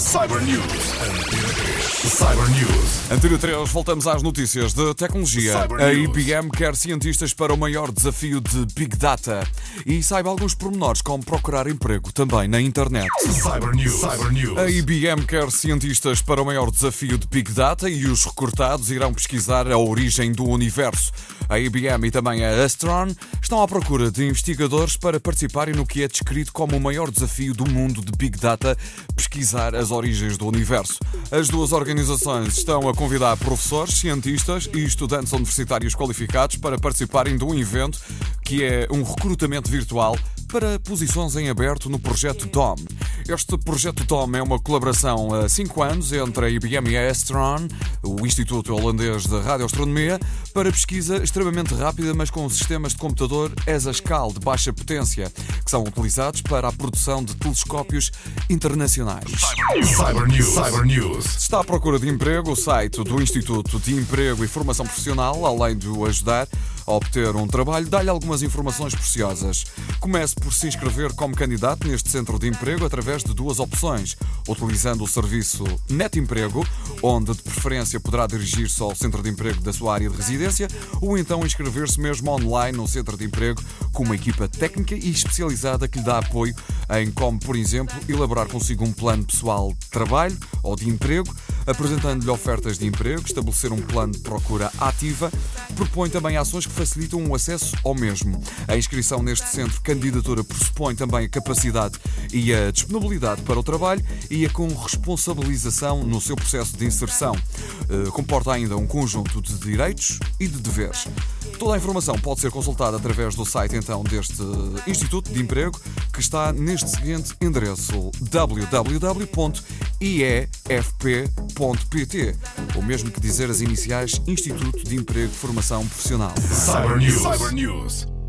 Cyber News. Antena 3. Cyber News. Antena 3, voltamos às notícias de tecnologia. Cyber A News. IBM quer cientistas para o maior desafio de Big Data. E saiba alguns pormenores como procurar emprego também na internet. Cyber News. Cyber News. A IBM quer cientistas para o maior desafio de Big Data e os recrutados irão pesquisar a origem do universo. A IBM e também a Astron estão à procura de investigadores para participarem no que é descrito como o maior desafio do mundo de Big Data, pesquisar as origens do universo. As duas organizações estão a convidar professores, cientistas e estudantes universitários qualificados para participarem de um evento que é um recrutamento virtual para posições em aberto no projeto DOM. Este projeto DOM é uma colaboração há 5 anos entre a IBM e a Astron, o Instituto Holandês de Radioastronomia, para pesquisa extremamente rápida, mas com sistemas de computador exascal de baixa potência, que são utilizados para a produção de telescópios internacionais. Cyber News. Cyber News. Se está à procura de emprego, o site do Instituto de Emprego e Formação Profissional, além de o ajudar obter um trabalho, dá-lhe algumas informações preciosas. Comece por se inscrever como candidato neste centro de emprego através de duas opções. Utilizando o serviço Net Emprego, onde de preferência poderá dirigir-se ao centro de emprego da sua área de residência, ou então inscrever-se mesmo online no centro de emprego com uma equipa técnica e especializada que lhe dá apoio em como, por exemplo, elaborar consigo um plano pessoal de trabalho ou de emprego, apresentando-lhe ofertas de emprego, estabelecer um plano de procura ativa, propõe também ações que facilitam o acesso ao mesmo. A inscrição neste centro candidatura pressupõe também a capacidade e a disponibilidade para o trabalho e a corresponsabilização no seu processo de inserção. Eh, Comporta ainda um conjunto de direitos e de deveres. Toda a informação pode ser consultada através do site então deste Instituto de Emprego, que está neste seguinte endereço www.iefp.pt, ou mesmo que dizer as iniciais Instituto de Emprego e Formação Profissional. Cyber News. Cyber News.